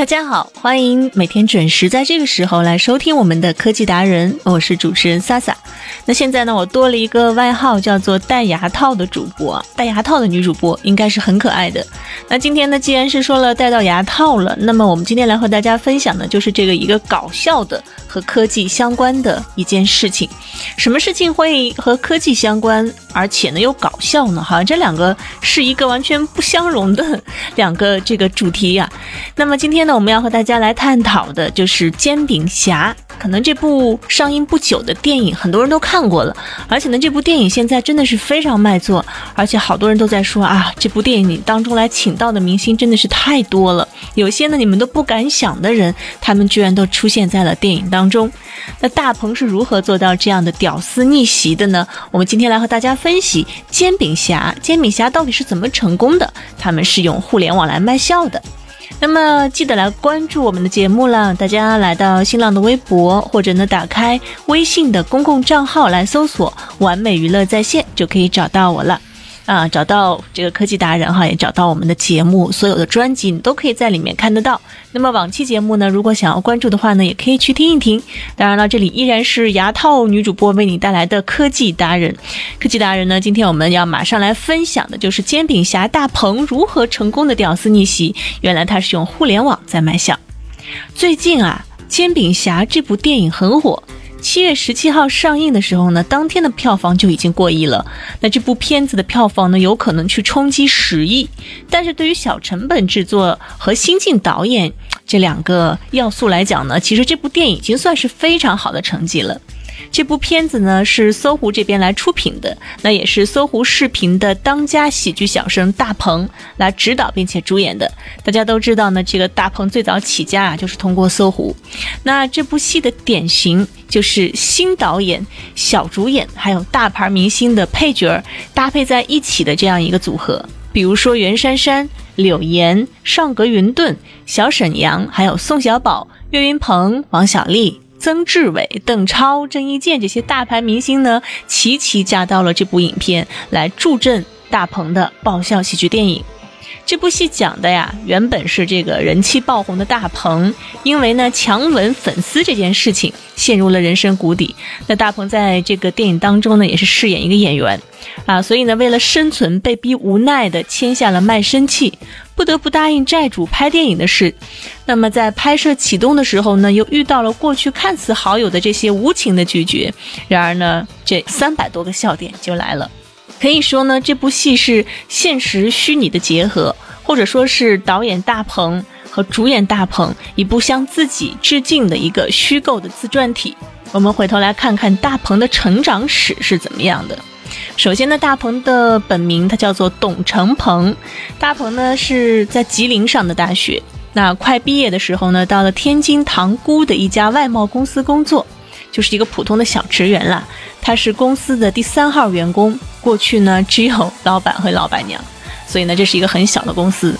大家好，欢迎每天准时在这个时候来收听我们的科技达人，我是主持人萨萨。那现在呢，我多了一个外号，叫做戴牙套的主播，戴牙套的女主播应该是很可爱的。那今天呢，既然是说了戴到牙套了，那么我们今天来和大家分享的就是这个一个搞笑的和科技相关的一件事情。什么事情会和科技相关，而且呢又搞笑呢？哈，这两个是一个完全不相容的两个这个主题呀。那么今天呢，我们要和大家来探讨的就是《煎饼侠》。可能这部上映不久的电影，很多人都看过了，而且呢，这部电影现在真的是非常卖座，而且好多人都在说啊，这部电影当中来请到的明星真的是太多了，有些呢你们都不敢想的人，他们居然都出现在了电影当当中。那大鹏是如何做到这样的屌丝逆袭的呢？我们今天来和大家分析《煎饼侠》，煎饼侠到底是怎么成功的？他们是用互联网来卖笑的。那么记得来关注我们的节目了，大家来到新浪的微博，或者呢打开微信的公共账号来搜索“完美娱乐在线”，就可以找到我了。啊，找到这个科技达人哈，也找到我们的节目，所有的专辑你都可以在里面看得到。那么往期节目呢，如果想要关注的话呢，也可以去听一听。当然了，这里依然是牙套女主播为你带来的科技达人。科技达人呢，今天我们要马上来分享的就是煎饼侠大鹏如何成功的屌丝逆袭。原来他是用互联网在卖笑。最近啊，煎饼侠这部电影很火。七月十七号上映的时候呢，当天的票房就已经过亿了。那这部片子的票房呢，有可能去冲击十亿。但是对于小成本制作和新晋导演这两个要素来讲呢，其实这部电影已经算是非常好的成绩了。这部片子呢是搜狐这边来出品的，那也是搜狐视频的当家喜剧小生大鹏来指导并且主演的。大家都知道呢，这个大鹏最早起家啊就是通过搜狐。那这部戏的典型就是新导演、小主演还有大牌明星的配角搭配在一起的这样一个组合。比如说袁姗姗、柳岩、尚格云顿、小沈阳，还有宋小宝、岳云鹏、王小利。曾志伟、邓超、郑伊健这些大牌明星呢，齐齐加到了这部影片来助阵大鹏的爆笑喜剧电影。这部戏讲的呀，原本是这个人气爆红的大鹏，因为呢强吻粉丝这件事情陷入了人生谷底。那大鹏在这个电影当中呢，也是饰演一个演员，啊，所以呢为了生存，被逼无奈的签下了卖身契，不得不答应债主拍电影的事。那么在拍摄启动的时候呢，又遇到了过去看似好友的这些无情的拒绝。然而呢，这三百多个笑点就来了。可以说呢，这部戏是现实虚拟的结合，或者说是导演大鹏和主演大鹏一部向自己致敬的一个虚构的自传体。我们回头来看看大鹏的成长史是怎么样的。首先呢，大鹏的本名他叫做董成鹏，大鹏呢是在吉林上的大学，那快毕业的时候呢，到了天津塘沽的一家外贸公司工作。就是一个普通的小职员啦，他是公司的第三号员工。过去呢，只有老板和老板娘，所以呢，这是一个很小的公司。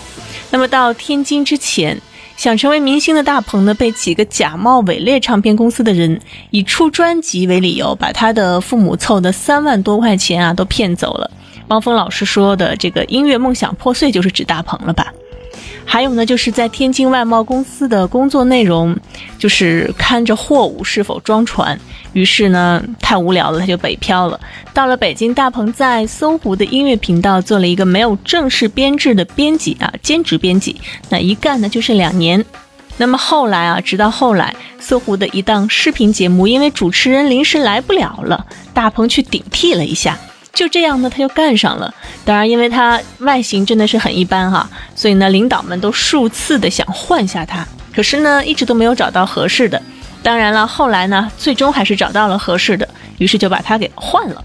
那么到天津之前，想成为明星的大鹏呢，被几个假冒伪劣唱片公司的人以出专辑为理由，把他的父母凑的三万多块钱啊都骗走了。汪峰老师说的这个音乐梦想破碎，就是指大鹏了吧？还有呢，就是在天津外贸公司的工作内容，就是看着货物是否装船。于是呢，太无聊了，他就北漂了。到了北京，大鹏在搜狐的音乐频道做了一个没有正式编制的编辑啊，兼职编辑。那一干呢，就是两年。那么后来啊，直到后来，搜狐的一档视频节目，因为主持人临时来不了了，大鹏去顶替了一下。就这样呢，他就干上了。当然，因为他外形真的是很一般哈，所以呢，领导们都数次的想换下他，可是呢，一直都没有找到合适的。当然了，后来呢，最终还是找到了合适的，于是就把他给换了。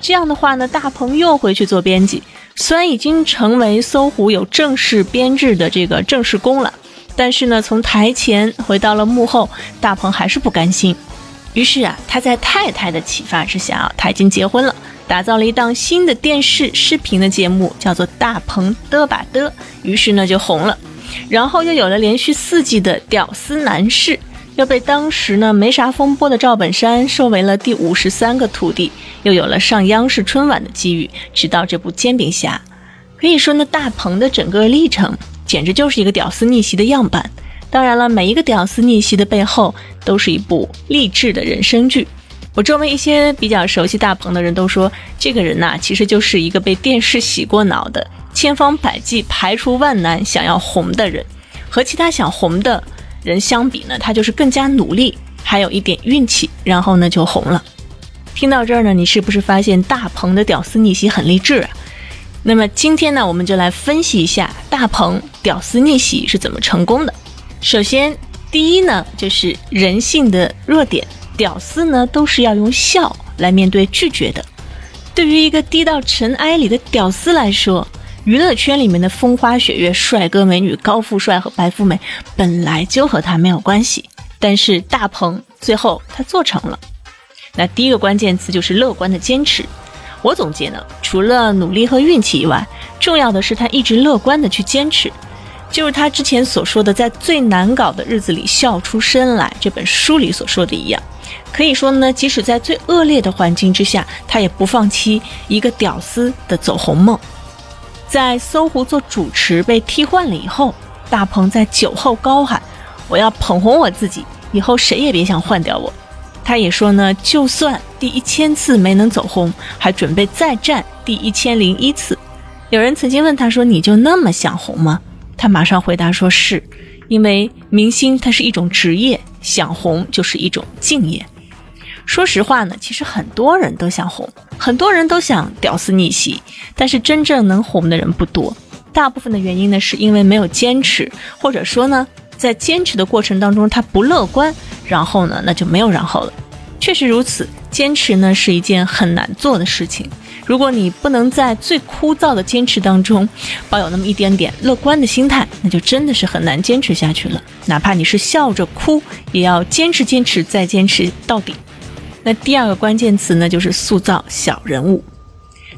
这样的话呢，大鹏又回去做编辑，虽然已经成为搜狐有正式编制的这个正式工了，但是呢，从台前回到了幕后，大鹏还是不甘心。于是啊，他在太太的启发之下，他已经结婚了，打造了一档新的电视视频的节目，叫做《大鹏的吧的》，于是呢就红了。然后又有了连续四季的《屌丝男士》，又被当时呢没啥风波的赵本山收为了第五十三个徒弟，又有了上央视春晚的机遇，直到这部《煎饼侠》，可以说呢，大鹏的整个历程简直就是一个屌丝逆袭的样板。当然了，每一个屌丝逆袭的背后，都是一部励志的人生剧。我周围一些比较熟悉大鹏的人都说，这个人呐，其实就是一个被电视洗过脑的，千方百计排除万难想要红的人。和其他想红的人相比呢，他就是更加努力，还有一点运气，然后呢就红了。听到这儿呢，你是不是发现大鹏的屌丝逆袭很励志啊？那么今天呢，我们就来分析一下大鹏屌丝逆袭是怎么成功的。首先，第一呢，就是人性的弱点，屌丝呢都是要用笑来面对拒绝的。对于一个低到尘埃里的屌丝来说，娱乐圈里面的风花雪月、帅哥美女、高富帅和白富美本来就和他没有关系。但是大鹏最后他做成了。那第一个关键词就是乐观的坚持。我总结呢，除了努力和运气以外，重要的是他一直乐观的去坚持。就是他之前所说的，在最难搞的日子里笑出声来。这本书里所说的一样，可以说呢，即使在最恶劣的环境之下，他也不放弃一个屌丝的走红梦。在搜狐做主持被替换了以后，大鹏在酒后高喊：“我要捧红我自己，以后谁也别想换掉我。”他也说呢，就算第一千次没能走红，还准备再战第一千零一次。有人曾经问他说：“你就那么想红吗？”他马上回答说：“是，因为明星他是一种职业，想红就是一种敬业。说实话呢，其实很多人都想红，很多人都想屌丝逆袭，但是真正能红的人不多。大部分的原因呢，是因为没有坚持，或者说呢，在坚持的过程当中他不乐观，然后呢，那就没有然后了。确实如此，坚持呢是一件很难做的事情。”如果你不能在最枯燥的坚持当中抱有那么一点点乐观的心态，那就真的是很难坚持下去了。哪怕你是笑着哭，也要坚持、坚持再坚持到底。那第二个关键词呢，就是塑造小人物。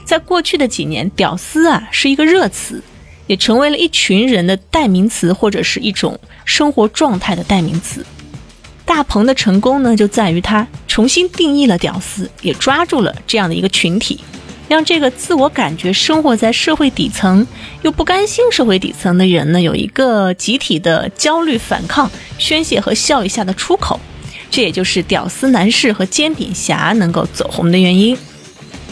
在过去的几年，屌丝啊是一个热词，也成为了一群人的代名词，或者是一种生活状态的代名词。大鹏的成功呢，就在于他重新定义了屌丝，也抓住了这样的一个群体。让这个自我感觉生活在社会底层又不甘心社会底层的人呢，有一个集体的焦虑反抗、宣泄和笑一下的出口，这也就是屌丝男士和煎饼侠能够走红的原因。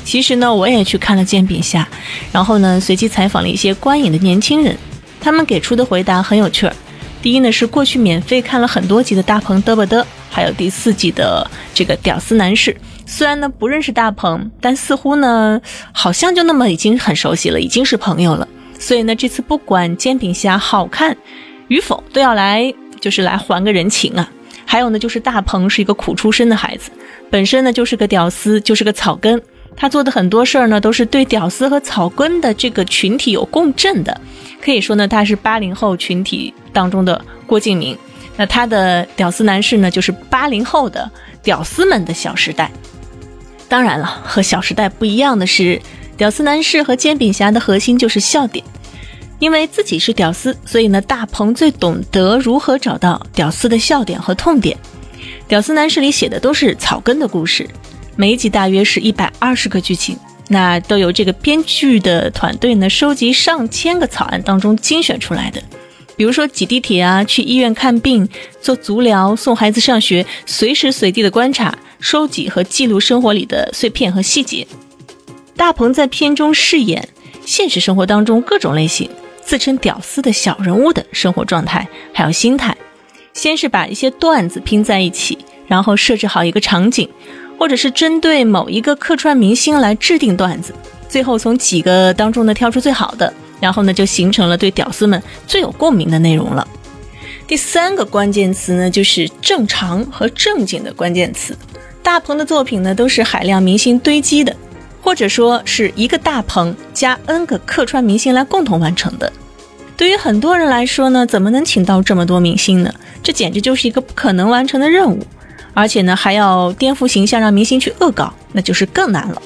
其实呢，我也去看了煎饼侠，然后呢，随机采访了一些观影的年轻人，他们给出的回答很有趣儿。第一呢，是过去免费看了很多集的大鹏嘚啵嘚，还有第四季的这个屌丝男士。虽然呢不认识大鹏，但似乎呢好像就那么已经很熟悉了，已经是朋友了。所以呢这次不管煎饼侠好看与否，都要来就是来还个人情啊。还有呢就是大鹏是一个苦出身的孩子，本身呢就是个屌丝，就是个草根。他做的很多事儿呢都是对屌丝和草根的这个群体有共振的。可以说呢他是八零后群体当中的郭敬明。那他的屌丝男士呢就是八零后的屌丝们的小时代。当然了，和《小时代》不一样的是，屌丝男士和煎饼侠的核心就是笑点。因为自己是屌丝，所以呢，大鹏最懂得如何找到屌丝的笑点和痛点。屌丝男士里写的都是草根的故事，每一集大约是一百二十个剧情，那都由这个编剧的团队呢收集上千个草案当中精选出来的。比如说挤地铁啊，去医院看病，做足疗，送孩子上学，随时随地的观察。收集和记录生活里的碎片和细节。大鹏在片中饰演现实生活当中各种类型自称屌丝的小人物的生活状态，还有心态。先是把一些段子拼在一起，然后设置好一个场景，或者是针对某一个客串明星来制定段子，最后从几个当中呢挑出最好的，然后呢就形成了对屌丝们最有共鸣的内容了。第三个关键词呢就是正常和正经的关键词。大鹏的作品呢，都是海量明星堆积的，或者说是一个大鹏加 N 个客串明星来共同完成的。对于很多人来说呢，怎么能请到这么多明星呢？这简直就是一个不可能完成的任务，而且呢还要颠覆形象，让明星去恶搞，那就是更难了。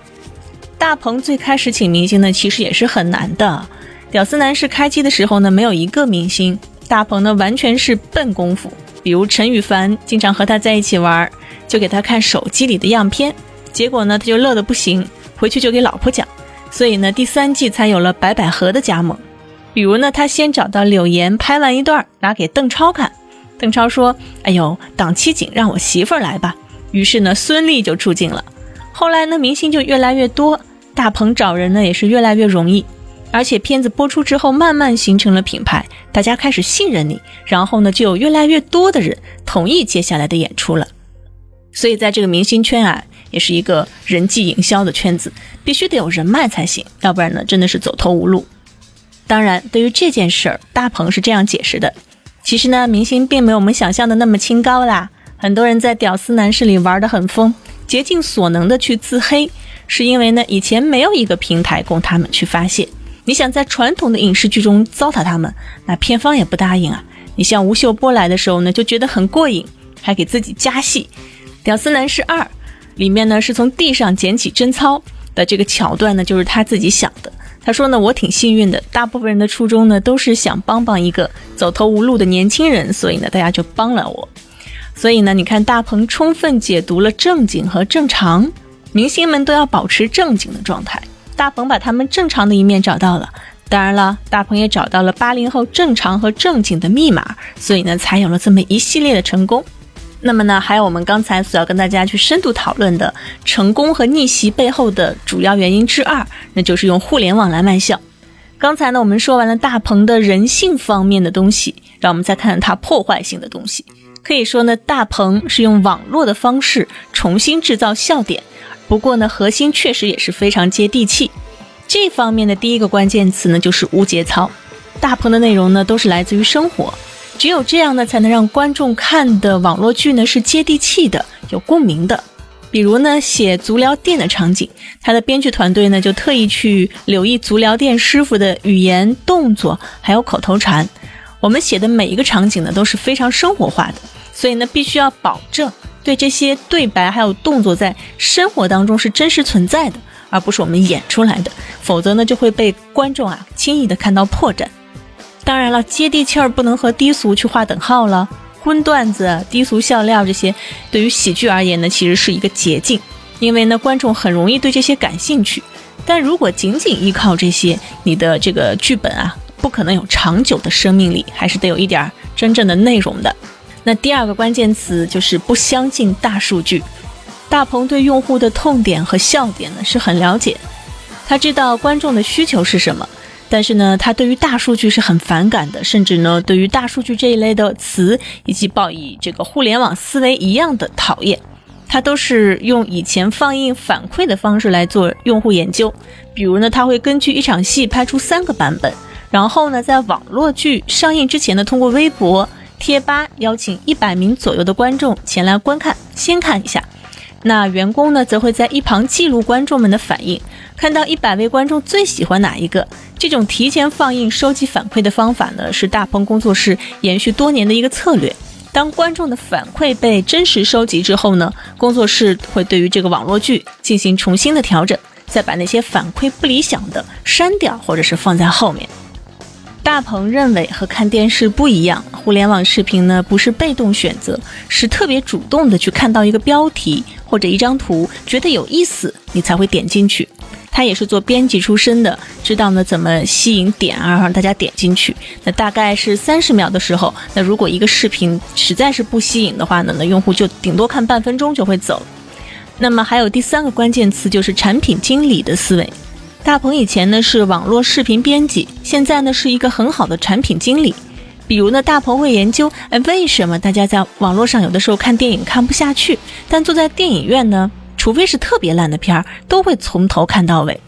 大鹏最开始请明星呢，其实也是很难的。屌丝男士开机的时候呢，没有一个明星，大鹏呢完全是笨功夫。比如陈羽凡经常和他在一起玩，就给他看手机里的样片，结果呢他就乐得不行，回去就给老婆讲，所以呢第三季才有了白百合的加盟。比如呢，他先找到柳岩拍完一段，拿给邓超看。邓超说：“哎呦，档期紧，让我媳妇儿来吧。”于是呢，孙俪就出镜了。后来呢，明星就越来越多，大鹏找人呢也是越来越容易。而且片子播出之后，慢慢形成了品牌，大家开始信任你，然后呢，就有越来越多的人同意接下来的演出了。所以在这个明星圈啊，也是一个人际营销的圈子，必须得有人脉才行，要不然呢，真的是走投无路。当然，对于这件事儿，大鹏是这样解释的：其实呢，明星并没有我们想象的那么清高啦。很多人在屌丝男士里玩得很疯，竭尽所能的去自黑，是因为呢，以前没有一个平台供他们去发泄。你想在传统的影视剧中糟蹋他们，那片方也不答应啊。你像吴秀波来的时候呢，就觉得很过瘾，还给自己加戏。屌丝男士二里面呢，是从地上捡起贞操的这个桥段呢，就是他自己想的。他说呢，我挺幸运的，大部分人的初衷呢都是想帮帮一个走投无路的年轻人，所以呢大家就帮了我。所以呢，你看大鹏充分解读了正经和正常，明星们都要保持正经的状态。大鹏把他们正常的一面找到了，当然了，大鹏也找到了八零后正常和正经的密码，所以呢才有了这么一系列的成功。那么呢，还有我们刚才所要跟大家去深度讨论的成功和逆袭背后的主要原因之二，那就是用互联网来卖笑。刚才呢，我们说完了大鹏的人性方面的东西，让我们再看看他破坏性的东西。可以说呢，大鹏是用网络的方式重新制造笑点，不过呢，核心确实也是非常接地气。这方面的第一个关键词呢，就是无节操。大鹏的内容呢，都是来自于生活。只有这样呢，才能让观众看的网络剧呢是接地气的、有共鸣的。比如呢，写足疗店的场景，他的编剧团队呢就特意去留意足疗店师傅的语言、动作，还有口头禅。我们写的每一个场景呢都是非常生活化的，所以呢必须要保证对这些对白还有动作在生活当中是真实存在的，而不是我们演出来的。否则呢就会被观众啊轻易的看到破绽。当然了，接地气儿不能和低俗去划等号了。荤段子、低俗笑料这些，对于喜剧而言呢，其实是一个捷径，因为呢，观众很容易对这些感兴趣。但如果仅仅依靠这些，你的这个剧本啊，不可能有长久的生命力，还是得有一点真正的内容的。那第二个关键词就是不相信大数据。大鹏对用户的痛点和笑点呢是很了解，他知道观众的需求是什么。但是呢，他对于大数据是很反感的，甚至呢，对于大数据这一类的词以及抱以这个互联网思维一样的讨厌。他都是用以前放映反馈的方式来做用户研究。比如呢，他会根据一场戏拍出三个版本，然后呢，在网络剧上映之前呢，通过微博、贴吧邀请一百名左右的观众前来观看，先看一下。那员工呢，则会在一旁记录观众们的反应，看到一百位观众最喜欢哪一个。这种提前放映、收集反馈的方法呢，是大鹏工作室延续多年的一个策略。当观众的反馈被真实收集之后呢，工作室会对于这个网络剧进行重新的调整，再把那些反馈不理想的删掉，或者是放在后面。大鹏认为和看电视不一样，互联网视频呢不是被动选择，是特别主动的去看到一个标题或者一张图，觉得有意思，你才会点进去。他也是做编辑出身的，知道呢怎么吸引点啊，让大家点进去。那大概是三十秒的时候，那如果一个视频实在是不吸引的话呢，那用户就顶多看半分钟就会走。那么还有第三个关键词就是产品经理的思维。大鹏以前呢是网络视频编辑，现在呢是一个很好的产品经理。比如呢，大鹏会研究，哎，为什么大家在网络上有的时候看电影看不下去，但坐在电影院呢？除非是特别烂的片儿，都会从头看到尾。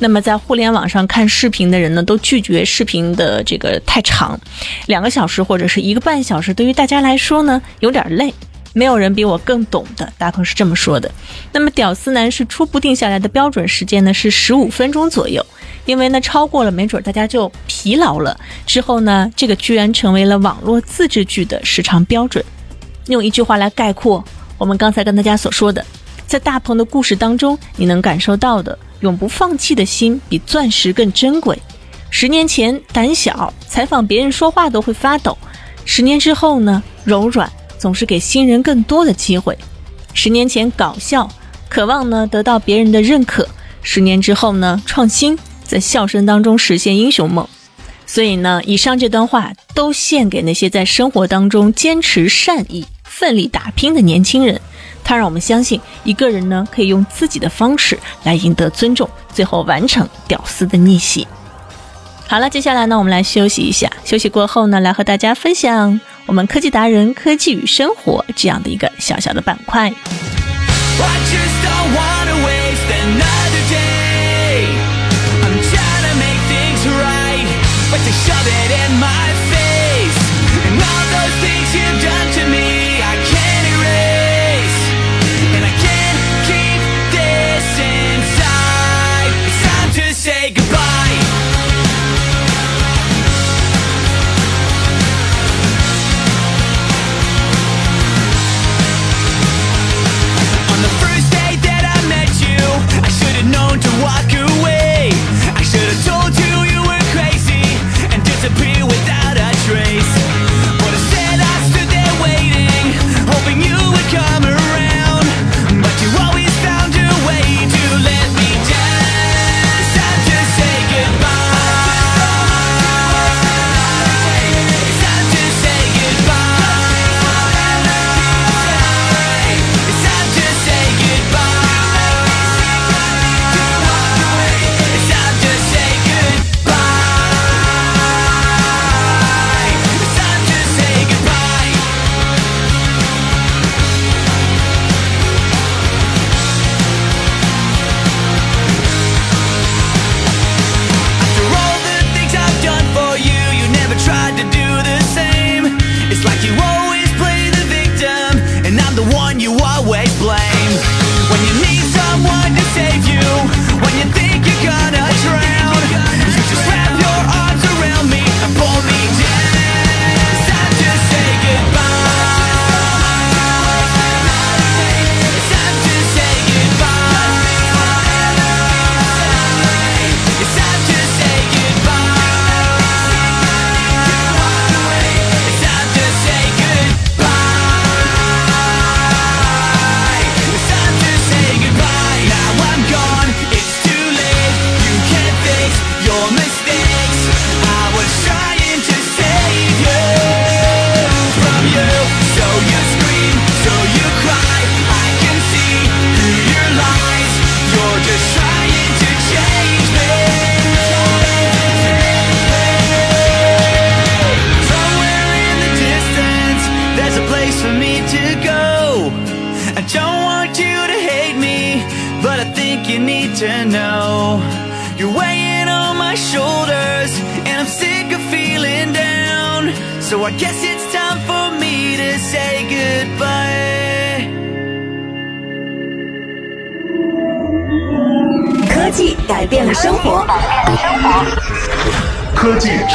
那么在互联网上看视频的人呢，都拒绝视频的这个太长，两个小时或者是一个半小时，对于大家来说呢有点累。没有人比我更懂的，大鹏是这么说的。那么，屌丝男士初步定下来的标准时间呢是十五分钟左右，因为呢超过了，没准大家就疲劳了。之后呢，这个居然成为了网络自制剧的时长标准。用一句话来概括我们刚才跟大家所说的，在大鹏的故事当中，你能感受到的永不放弃的心比钻石更珍贵。十年前胆小，采访别人说话都会发抖；十年之后呢，柔软。总是给新人更多的机会。十年前搞笑，渴望呢得到别人的认可；十年之后呢，创新，在笑声当中实现英雄梦。所以呢，以上这段话都献给那些在生活当中坚持善意、奋力打拼的年轻人。它让我们相信，一个人呢可以用自己的方式来赢得尊重，最后完成屌丝的逆袭。好了，接下来呢，我们来休息一下。休息过后呢，来和大家分享。我们科技达人、科技与生活这样的一个小小的板块。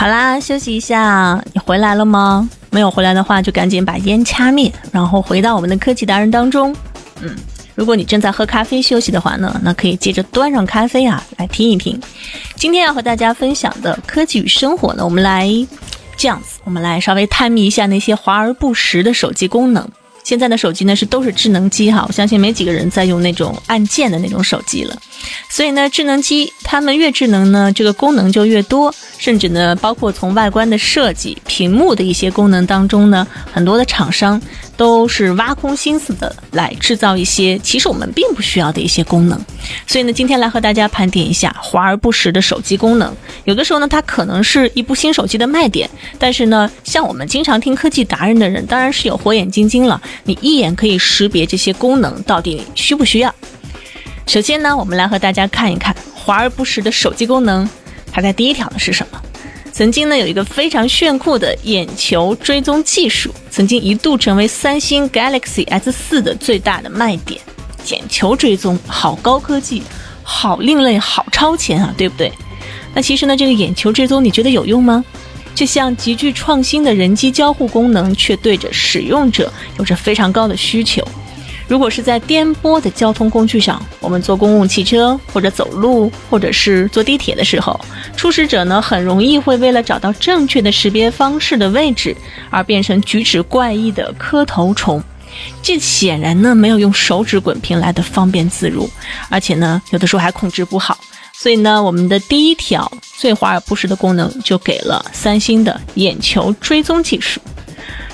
好啦，休息一下，你回来了吗？没有回来的话，就赶紧把烟掐灭，然后回到我们的科技达人当中。嗯，如果你正在喝咖啡休息的话呢，那可以接着端上咖啡啊，来听一听。今天要和大家分享的科技与生活呢，我们来这样子，我们来稍微探秘一下那些华而不实的手机功能。现在的手机呢是都是智能机哈，我相信没几个人在用那种按键的那种手机了。所以呢，智能机它们越智能呢，这个功能就越多，甚至呢，包括从外观的设计、屏幕的一些功能当中呢，很多的厂商都是挖空心思的来制造一些其实我们并不需要的一些功能。所以呢，今天来和大家盘点一下华而不实的手机功能。有的时候呢，它可能是一部新手机的卖点，但是呢，像我们经常听科技达人的人，当然是有火眼金睛了，你一眼可以识别这些功能到底需不需要。首先呢，我们来和大家看一看华而不实的手机功能，排在第一条的是什么？曾经呢，有一个非常炫酷的眼球追踪技术，曾经一度成为三星 Galaxy S 四的最大的卖点。眼球追踪，好高科技，好另类，好超前啊，对不对？那其实呢，这个眼球追踪你觉得有用吗？这项极具创新的人机交互功能，却对着使用者有着非常高的需求。如果是在颠簸的交通工具上，我们坐公共汽车或者走路，或者是坐地铁的时候，初始者呢很容易会为了找到正确的识别方式的位置，而变成举止怪异的磕头虫。这显然呢没有用手指滚屏来的方便自如，而且呢有的时候还控制不好。所以呢，我们的第一条最华而不实的功能就给了三星的眼球追踪技术。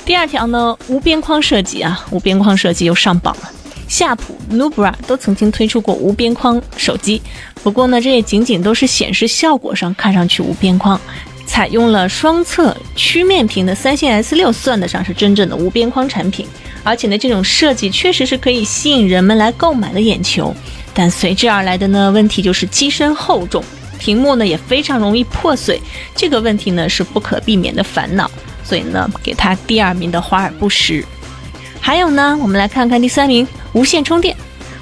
第二条呢，无边框设计啊，无边框设计又上榜了。夏普、Nubra 都曾经推出过无边框手机，不过呢，这也仅仅都是显示效果上看上去无边框。采用了双侧曲面屏的三星 S 六算得上是真正的无边框产品，而且呢，这种设计确实是可以吸引人们来购买的眼球。但随之而来的呢，问题就是机身厚重，屏幕呢也非常容易破碎，这个问题呢是不可避免的烦恼。所以呢，给它第二名的华而不实。还有呢，我们来看看第三名，无线充电。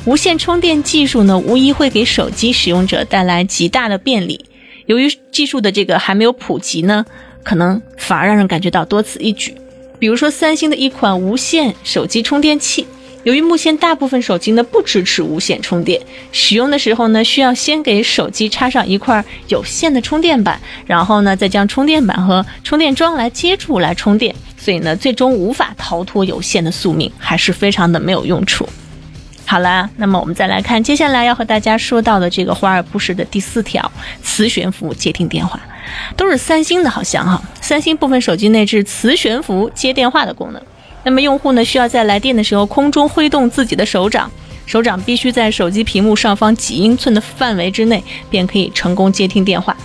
无线充电技术呢，无疑会给手机使用者带来极大的便利。由于技术的这个还没有普及呢，可能反而让人感觉到多此一举。比如说，三星的一款无线手机充电器。由于目前大部分手机呢不支持无线充电，使用的时候呢需要先给手机插上一块有线的充电板，然后呢再将充电板和充电桩来接触来充电，所以呢最终无法逃脱有线的宿命，还是非常的没有用处。好啦，那么我们再来看接下来要和大家说到的这个华而不实的第四条，磁悬浮接听电话，都是三星的，好像哈，三星部分手机内置磁悬浮接电话的功能。那么用户呢，需要在来电的时候空中挥动自己的手掌，手掌必须在手机屏幕上方几英寸的范围之内，便可以成功接听电话。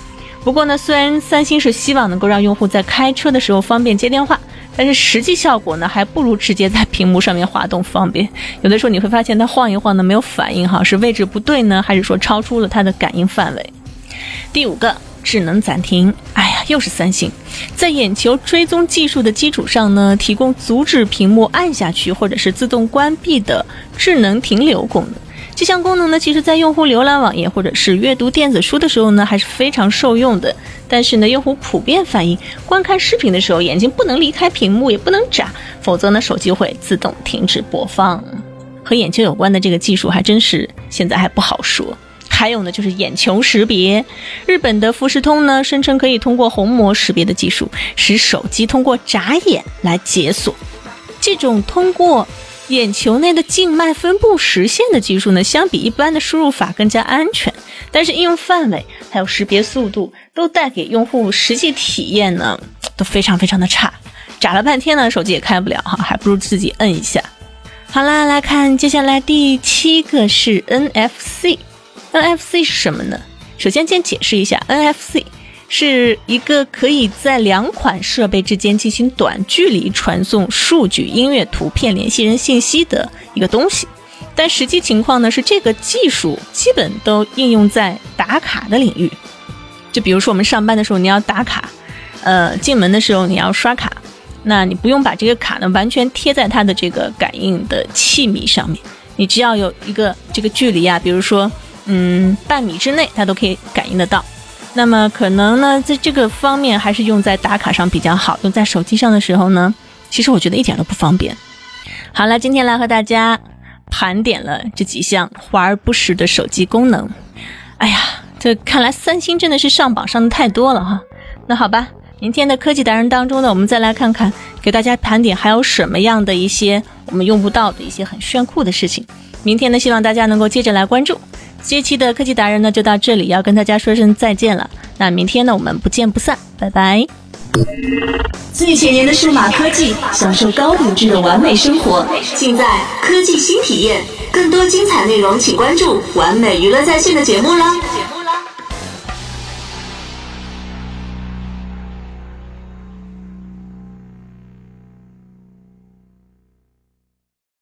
不过呢，虽然三星是希望能够让用户在开车的时候方便接电话，但是实际效果呢，还不如直接在屏幕上面滑动方便。有的时候你会发现它晃一晃呢没有反应哈，是位置不对呢，还是说超出了它的感应范围？第五个。智能暂停，哎呀，又是三星，在眼球追踪技术的基础上呢，提供阻止屏幕按下去或者是自动关闭的智能停留功能。这项功能呢，其实在用户浏览网页或者是阅读电子书的时候呢，还是非常受用的。但是呢，用户普遍反映，观看视频的时候，眼睛不能离开屏幕，也不能眨，否则呢，手机会自动停止播放。和眼球有关的这个技术，还真是现在还不好说。还有呢，就是眼球识别。日本的富士通呢，声称可以通过虹膜识别的技术，使手机通过眨眼来解锁。这种通过眼球内的静脉分布实现的技术呢，相比一般的输入法更加安全，但是应用范围还有识别速度都带给用户实际体验呢，都非常非常的差。眨了半天呢，手机也开不了哈，还不如自己摁一下。好啦，来看接下来第七个是 NFC。NFC 是什么呢？首先先解释一下，NFC 是一个可以在两款设备之间进行短距离传送数据、音乐、图片、联系人信息的一个东西。但实际情况呢，是这个技术基本都应用在打卡的领域。就比如说我们上班的时候你要打卡，呃，进门的时候你要刷卡，那你不用把这个卡呢完全贴在它的这个感应的器皿上面，你只要有一个这个距离啊，比如说。嗯，半米之内它都可以感应得到。那么可能呢，在这个方面还是用在打卡上比较好。用在手机上的时候呢，其实我觉得一点都不方便。好了，今天来和大家盘点了这几项华而不实的手机功能。哎呀，这看来三星真的是上榜上的太多了哈。那好吧，明天的科技达人当中呢，我们再来看看，给大家盘点还有什么样的一些我们用不到的一些很炫酷的事情。明天呢，希望大家能够接着来关注。这期的科技达人呢就到这里，要跟大家说声再见了。那明天呢，我们不见不散，拜拜。最前沿的数码科技，享受高品质的完美生活，尽在科技新体验。更多精彩内容，请关注完美娱乐在线的节目啦。